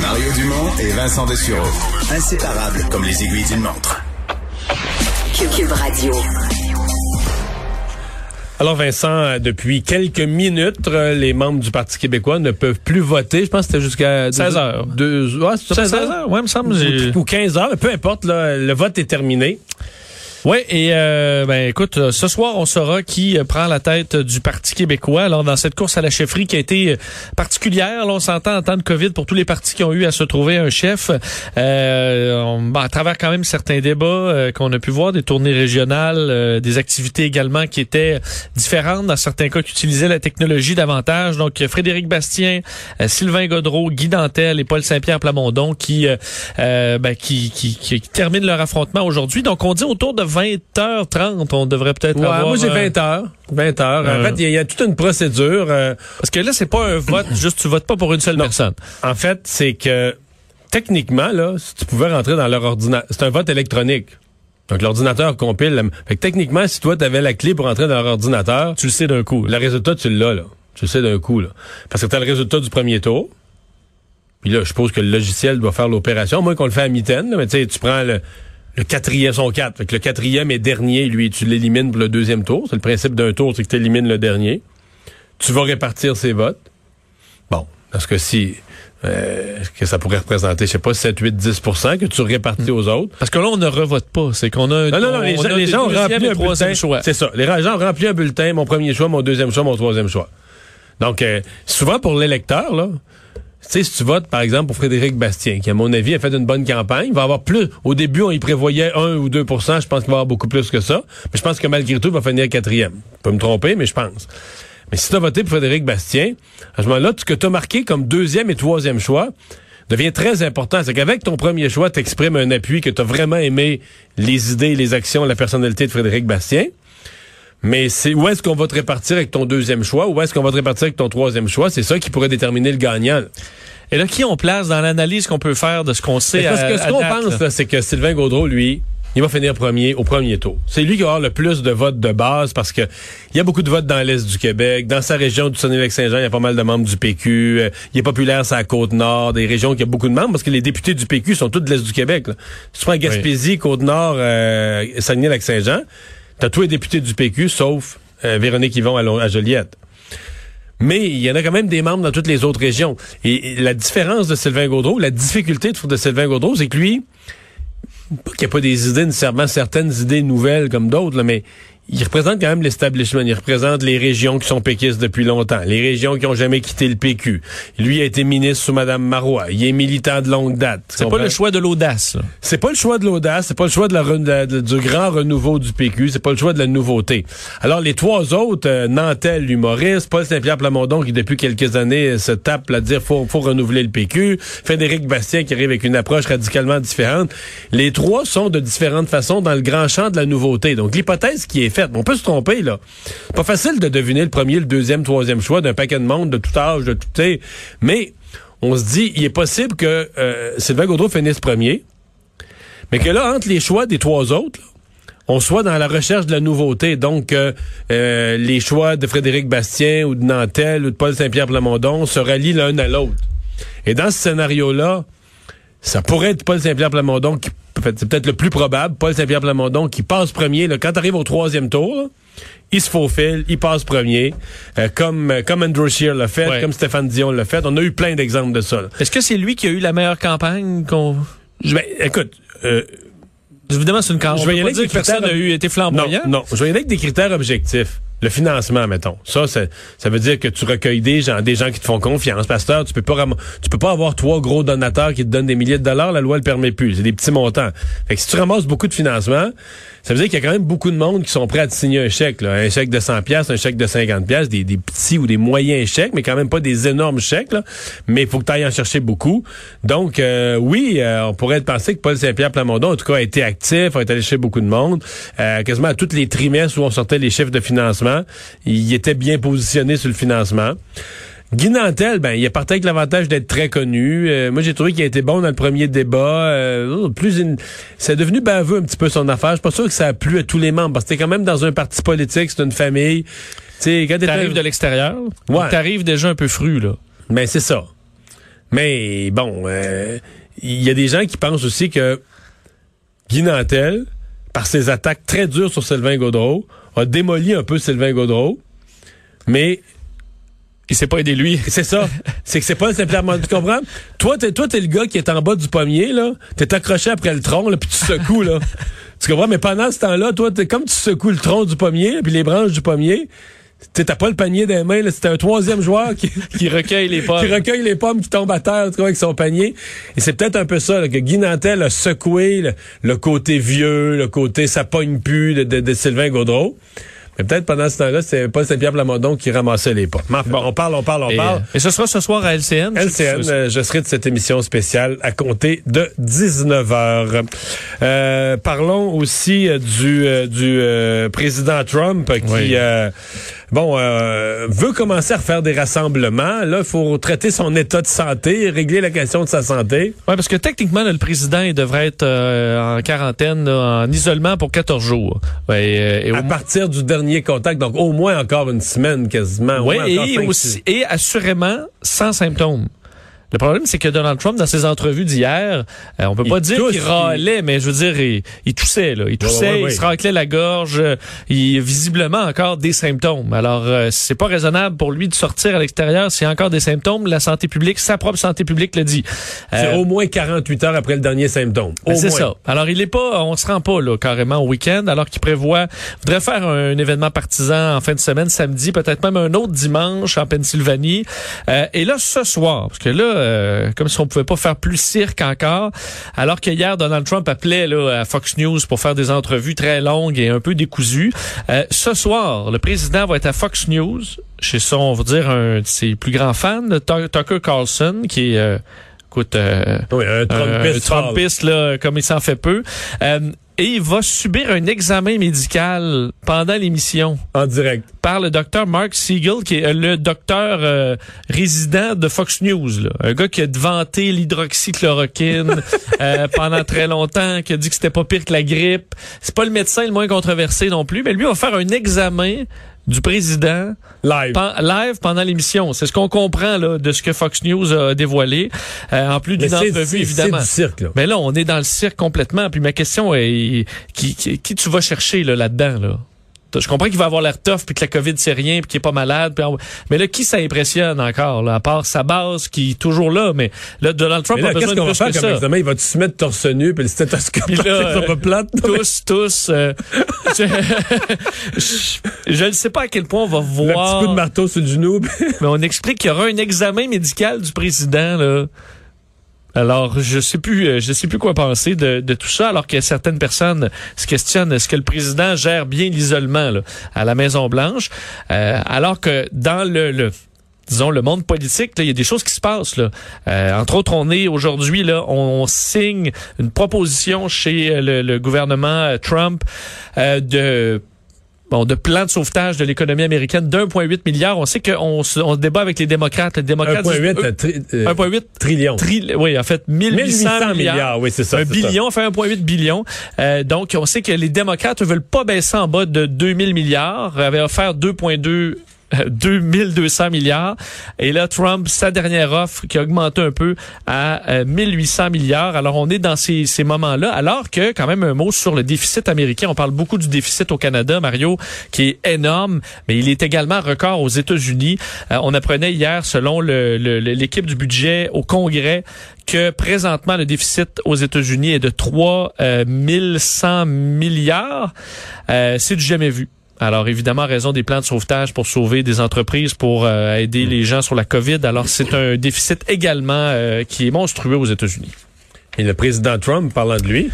Mario Dumont et Vincent Dessureau. Inséparables comme les aiguilles d'une montre. Cube Radio. Alors Vincent, depuis quelques minutes, euh, les membres du Parti québécois ne peuvent plus voter. Je pense que c'était jusqu'à 16 heures. Deux, ouais, 16 heures, ouais, me semble. Ou, ou 15 heures, peu importe, là, le vote est terminé. Oui, et euh, ben écoute, euh, ce soir, on saura qui euh, prend la tête du Parti québécois. Alors, dans cette course à la chefferie qui a été euh, particulière, là, on s'entend en temps de COVID pour tous les partis qui ont eu à se trouver un chef. Euh, on- ben, à travers quand même certains débats qu'on a pu voir, des tournées régionales, des activités également qui étaient différentes, dans certains cas qui utilisaient la technologie davantage. Donc, Frédéric Bastien, Sylvain Godreau, Guy Dantel et Paul Saint-Pierre Plamondon qui, ben, qui, qui, qui, qui terminent leur affrontement aujourd'hui. Donc, on dit autour de 20h30, on devrait peut-être Ouais, avoir... moi j'ai euh, 20 heures. 20 heures. En fait, il y, a- il y a toute une procédure. euh, Parce que là, c'est pas un vote, juste tu votes pas pour une seule personne. en fait, c'est que techniquement, là, si tu pouvais rentrer dans leur ordinateur, c'est un vote électronique. Donc l'ordinateur compile. la- Fait que techniquement, si toi, tu avais la clé pour entrer dans leur ordinateur, Tu le sais d'un coup. le résultat, tu l'as, là. Tu le sais d'un coup, là. Parce que tu as le résultat du premier tour. Puis là, je suppose que le logiciel doit faire l'opération. Moi, qu'on le fait à là, mais tu sais, tu prends le, le quatrième, son quatre. Fait que le quatrième et dernier, lui, tu l'élimines pour le deuxième tour. C'est le principe d'un tour, c'est que tu élimines le dernier. Tu vas répartir ses votes. Bon, parce que si... euh, que ça pourrait représenter, je sais pas, 7, 8, 10% que tu répartis aux autres? Parce que là, on ne revote pas. C'est qu'on a, Non, non, non, on- les on gens, les gens ont rempli un bulletin. choix. C'est ça. Les gens ont rempli un bulletin, mon premier choix, mon deuxième choix, mon troisième choix. Donc, euh, souvent pour l'électeur, là, sais, si tu votes, par exemple, pour Frédéric Bastien, qui, à mon avis, a fait une bonne campagne, il va avoir plus. Au début, on y prévoyait 1 ou 2% je pense qu'il va avoir beaucoup plus que ça. Mais je pense que malgré tout, il va finir quatrième. Je peux me tromper, mais je pense. Mais si tu as voté pour Frédéric Bastien, à ce moment-là, ce que tu as marqué comme deuxième et troisième choix devient très important. C'est qu'avec ton premier choix, tu exprimes un appui que tu as vraiment aimé les idées, les actions, la personnalité de Frédéric Bastien. Mais c'est où est-ce qu'on va te répartir avec ton deuxième choix, où est-ce qu'on va te répartir avec ton troisième choix, c'est ça qui pourrait déterminer le gagnant. Et là, qui on place dans l'analyse qu'on peut faire de ce qu'on sait parce à- que ce qu'on pense, c'est que Sylvain Gaudreau, lui, il va finir premier au premier tour. C'est lui qui va avoir le plus de votes de base parce que il y a beaucoup de votes dans l'est du Québec, dans sa région du Saguenay-Lac-Saint-Jean, il y a pas mal de membres du PQ. euh, il est populaire sur la côte nord, des régions qui a beaucoup de membres parce que les députés du PQ sont tous de l'est du Québec. Là. Si tu prends Gaspésie, côte nord, euh, Saguenay-Lac-Saint-Jean, t'as tous les députés du PQ sauf euh, Véronique Yvon à, Joliette. Mais il y en a quand même des membres dans toutes les autres régions. Et, la différence de Sylvain Gaudreau, la difficulté de, de Sylvain Gaudreau, c'est que lui, pas qu'il n'y a pas des idées nécessairement certaines idées nouvelles comme d'autres, mais il représente quand même l'establishment. Il représente les régions qui sont péquistes depuis longtemps, les régions qui ont jamais quitté le PQ. Lui a été ministre sous Mme Marois. Il est militant de longue date. C'est pas le choix de l'audace. C'est pas le choix de l'audace, c'est pas le choix de la, re- de- de- du grand renouveau du PQ, c'est pas le choix de la nouveauté. Alors les trois autres, euh, Nantel, l'humoriste, Paul Saint-Pierre Plamondon qui depuis quelques années euh, se tape à dire faut faut renouveler le PQ, Frédéric Bastien qui arrive avec une approche radicalement différente. Les trois sont de différentes façons dans le grand champ de la nouveauté. Donc l'hypothèse qui est on peut se tromper là. Pas facile de deviner le premier, le deuxième, troisième choix d'un paquet de monde de tout âge, de tout âge, mais on se dit, il est possible que euh, Sylvain Gaudreau finisse premier, mais que là, entre les choix des trois autres, on soit dans la recherche de la nouveauté. Donc, euh, euh, les choix de Frédéric Bastien ou de Nantel ou de Paul Saint-Pierre Plamondon se rallient l'un à l'autre. Et dans ce scénario-là, ça pourrait être Paul Saint-Pierre Plamondon qui fait, c'est peut-être le plus probable, Paul Saint-Pierre Plamondon qui passe premier. Là, quand tu arrives au troisième tour, là, il se faufile, il passe premier, euh, comme euh, comme Andrew Scheer l'a fait, Ouais. comme Stéphane Dion l'a fait. On a eu plein d'exemples de ça. Est-ce que c'est lui qui a eu la meilleure campagne qu'on... Je vais, écoute, euh, Évidemment, c'est une campagne. Je vais y aller avec des personne n'a critères- eu été Non, flamboyant. non. Je vais y aller avec des critères objectifs. Le financement, mettons. Ça, c'est- ça veut dire que tu recueilles des gens, des gens qui te font confiance. Pasteur, tu peux pas tu peux pas avoir trois gros donateurs qui te donnent des milliers de dollars. La loi le permet plus. C'est des petits montants. Fait que si tu ramasses beaucoup de financement, ça veut dire qu'il y a quand même beaucoup de monde qui sont prêts à te signer un chèque. Là. Un chèque de 100 pièces, un chèque de 50 pièces, des, petits ou des moyens chèques, mais quand même pas des énormes chèques. Là. Mais il faut que tu ailles en chercher beaucoup. Donc, euh, oui, euh, on pourrait penser que Paul Saint-Pierre Plamondon, en tout cas, a été actif, a été allé chez beaucoup de monde. Euh, quasiment à tous les trimestres où on sortait les chiffres de financement, il était bien positionné sur le financement. Guy Nantel, ben, il a parti avec l'avantage d'être très connu. Euh, moi, j'ai trouvé qu'il a été bon dans le premier débat. Euh, plus une... C'est devenu baveux un petit peu son affaire. Je suis pas sûr que ça a plu à tous les membres. Parce que t'es quand même dans un parti politique, c'est une famille. Tu sais, quand T'arrives de l'extérieur? Ouais. T'arrives déjà un peu fru, là? Ben, c'est ça. Mais bon, euh, il y a des gens qui pensent aussi que Guy Nantel, par ses attaques très dures sur Sylvain Gaudreau, a démoli un peu Sylvain Gaudreau, mais il s'est pas aidé lui. C'est ça. c'est que c'est pas simplement. Tu comprends? Toi, t'es, toi, t'es le gars qui est en bas du pommier, là. T'es accroché après le tronc, là, puis tu secoues, là. tu comprends? Mais pendant ce temps-là, toi, t'es comme tu secoues le tronc du pommier, puis les branches du pommier. T'as pas le panier des mains, là. C'était un troisième joueur qui, qui recueille les pommes. qui recueille les pommes qui tombent à terre, tu avec son panier. Et c'est peut-être un peu ça, là, que Guy Nantel a secoué le, côté vieux, le côté ça pogne plus de, de Sylvain Gaudreau. Mais peut-être pendant ce temps-là, c'est pas Saint-Pierre Plamondon qui ramassait les pas. Bon, on parle, on parle, on parle. Et ce sera ce soir à LCN. LCN, euh, je serai de cette émission spéciale à compter de 19h. Euh, parlons aussi euh, du, euh, du président Trump qui bon, euh, veut commencer à refaire des rassemblements. Là, il faut traiter son état de santé, régler la question de sa santé. Oui, parce que techniquement, le président il devrait être euh, en quarantaine, en isolement pour 14 jours. Ouais, et, à partir du dernier contact, donc au moins encore une semaine quasiment. Oui, et, aussi, et assurément sans symptômes. Le problème, c'est que Donald Trump, dans ses entrevues d'hier, euh, on peut pas dire qu'il râlait, mais je veux dire, il, toussait, là. Il toussait, il se raclait la gorge. il a visiblement encore des symptômes. Alors, euh, c'est pas raisonnable pour lui de sortir à l'extérieur s'il y a encore des symptômes. La santé publique, sa propre santé publique le dit. c'est euh, au moins 48 heures après le dernier symptôme. Ben, c'est ça. Alors, il est pas, on se rend pas, là, carrément au week-end, alors qu'il prévoit, voudrait faire un, événement partisan en fin de semaine, samedi, peut-être même un autre dimanche en Pennsylvanie. et là, ce soir, parce que là, euh, comme si on pouvait pas faire plus cirque encore. Alors que hier, Donald Trump appelait là, à Fox News pour faire des entrevues très longues et un peu décousues. Euh, ce soir, le président va être à Fox News chez son, on va dire, un de ses plus grands fans, Tucker Carlson, qui est... Euh, écoute, oui, un Trumpiste, là, comme il s'en fait peu et il va subir un examen médical pendant l'émission. En direct. Par le docteur Mark Siegel, qui est le docteur euh, résident de Fox News. Là. Un gars qui a vanté l'hydroxychloroquine euh, pendant très longtemps, qui a dit que c'était pas pire que la grippe. C'est pas le médecin le moins controversé non plus, mais lui va faire un examen du président live, live pendant l'émission. C'est ce qu'on comprend là, de ce que Fox News a dévoilé. Euh, en plus d'une entrevue, évidemment. Du cirque, là. Mais là, on est dans le cirque complètement. Puis ma question est qui, qui, qui tu vas chercher là, là-dedans? Là? Je comprends qu'il va avoir l'air tough puis que la COVID c'est rien puis qu'il est pas malade. Mais là, qui ça impressionne encore là, à part sa base qui est toujours là. Mais là, Donald Trump là, a besoin de plus que ça. Examen? Il va se mettre torse nu puis le stéthoscope puis là, euh, plate? Tous, tous. Euh, je ne sais pas à quel point on va voir. Le petit coup de marteau sur le genou. mais on explique qu'il y aura un examen médical du président là. Alors, je sais plus, euh, je sais plus quoi penser de, tout ça, alors que certaines personnes se questionnent est-ce que le président gère bien l'isolement à la Maison Blanche, euh, alors que dans le, disons le monde politique, il y a des choses qui se passent là. Euh, entre autres, on est aujourd'hui là, on, signe une proposition chez le gouvernement Trump de bon, de plan de sauvetage de l'économie américaine d'1,8 milliard. On sait qu'on se, on débat avec les démocrates. Les démocrates 1,8 euh, trillion. oui, en fait, 1800, milliards. Oui, c'est ça. Un billion, ça. fait 1,8 billion. Euh, donc, on sait que les démocrates veulent pas baisser en bas de 2000 milliards. avaient offert 2,2 2200 milliards. Et là, Trump, sa dernière offre qui a augmenté un peu à 1800 euh, milliards. Alors, on est dans ces, moments-là. Alors que, quand même, un mot sur le déficit américain. On parle beaucoup du déficit au Canada, Mario, qui est énorme, mais il est également record aux États-Unis. Euh, on apprenait hier, selon l'équipe du budget au Congrès, que présentement, le déficit aux États-Unis est de 3 100 euh, milliards. C'est du jamais vu. Alors évidemment, raison des plans de sauvetage pour sauver des entreprises, pour euh, aider les gens sur la COVID. Alors c'est un déficit également euh, qui est monstrueux aux États-Unis. Et le président Trump, parlant de lui,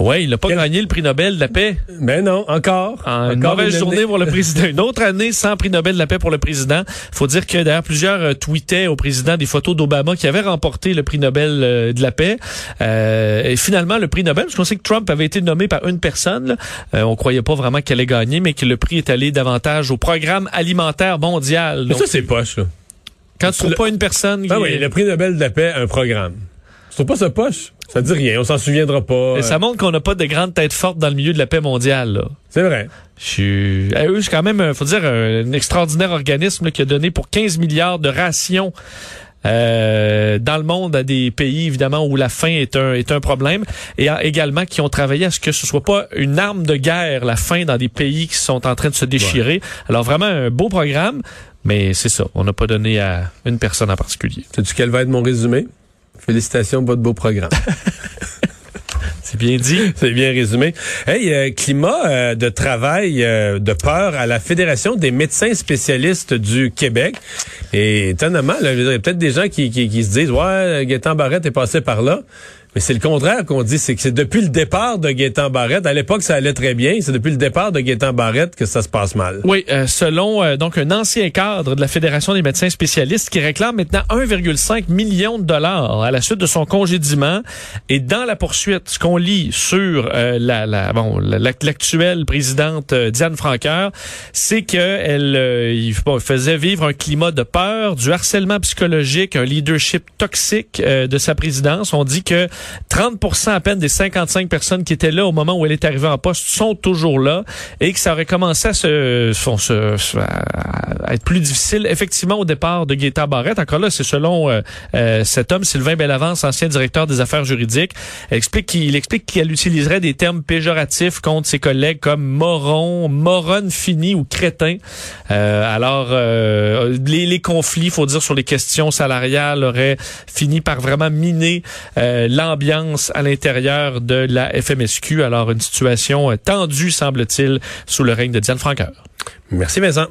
oui, il n'a pas gagné le prix Nobel de la paix. Mais non, encore. une mauvaise journée pour le président. Une autre année sans prix Nobel de la paix pour le président. faut dire que d'ailleurs plusieurs euh, tweetaient au président des photos d'Obama qui avait remporté le prix Nobel euh, de la paix. Euh, et finalement, le prix Nobel, parce qu'on sait que Trump avait été nommé par une personne, là, on croyait pas vraiment qu'elle allait gagner, mais que le prix est allé davantage au programme alimentaire mondial. Mais ça, c'est poche. Là. Quand tu trouves pas une personne... Ah oui, le prix Nobel de la paix, un programme. Tu trouves pas ça poche? Ça dit rien, on s'en souviendra pas. Et ça montre qu'on n'a pas de grandes têtes fortes dans le milieu de la paix mondiale. C'est vrai. Je suis, eh, eux, c'est quand même, faut dire, un extraordinaire organisme qui a donné pour 15 milliards de rations euh, dans le monde à des pays évidemment où la faim est un est un problème et également qui ont travaillé à ce que ce soit pas une arme de guerre la faim dans des pays qui sont en train de se déchirer. Alors vraiment un beau programme, mais c'est ça, on n'a pas donné à une personne en particulier. Sais-tu quel va être mon résumé? Félicitations, votre beau programme. C'est bien dit. C'est bien résumé. Hey, euh, climat euh, de travail euh, de peur à la Fédération des médecins spécialistes du Québec. Et étonnamment, il y a peut-être des gens qui, qui, qui, se disent, ouais, Gaétan Barrette est passé par là. Mais c'est le contraire qu'on dit, c'est que c'est depuis le départ de Gaétan Barrette. À l'époque, ça allait très bien. C'est depuis le départ de Gaétan Barrette que ça se passe mal. Oui, euh, selon euh, donc un ancien cadre de la Fédération des médecins spécialistes qui réclame maintenant 1,5 million de dollars à la suite de son congédiement. Et dans la poursuite, ce qu'on lit sur euh, la, la, bon l'actuelle présidente Diane Franqueur, c'est qu'elle il faisait vivre un climat de peur, du harcèlement psychologique, un leadership toxique de sa présidence. On dit que 30% à peine des 55 personnes qui étaient là au moment où elle est arrivée en poste sont toujours là et que ça aurait commencé à se, se, à être plus difficile effectivement au départ de Gaétan Barrette. Encore là, c'est selon euh, euh, cet homme, Sylvain Bellavance, ancien directeur des affaires juridiques. Explique qu'il explique qu'elle utiliserait des termes péjoratifs contre ses collègues comme moron, moronne fini ou crétin. Euh, alors, les, les conflits, faut dire, sur les questions salariales auraient fini par vraiment miner l'ambiance à l'intérieur de la FMSQ. Alors, une situation tendue, semble-t-il, sous le règne de Diane Franqueur. Merci, Vincent.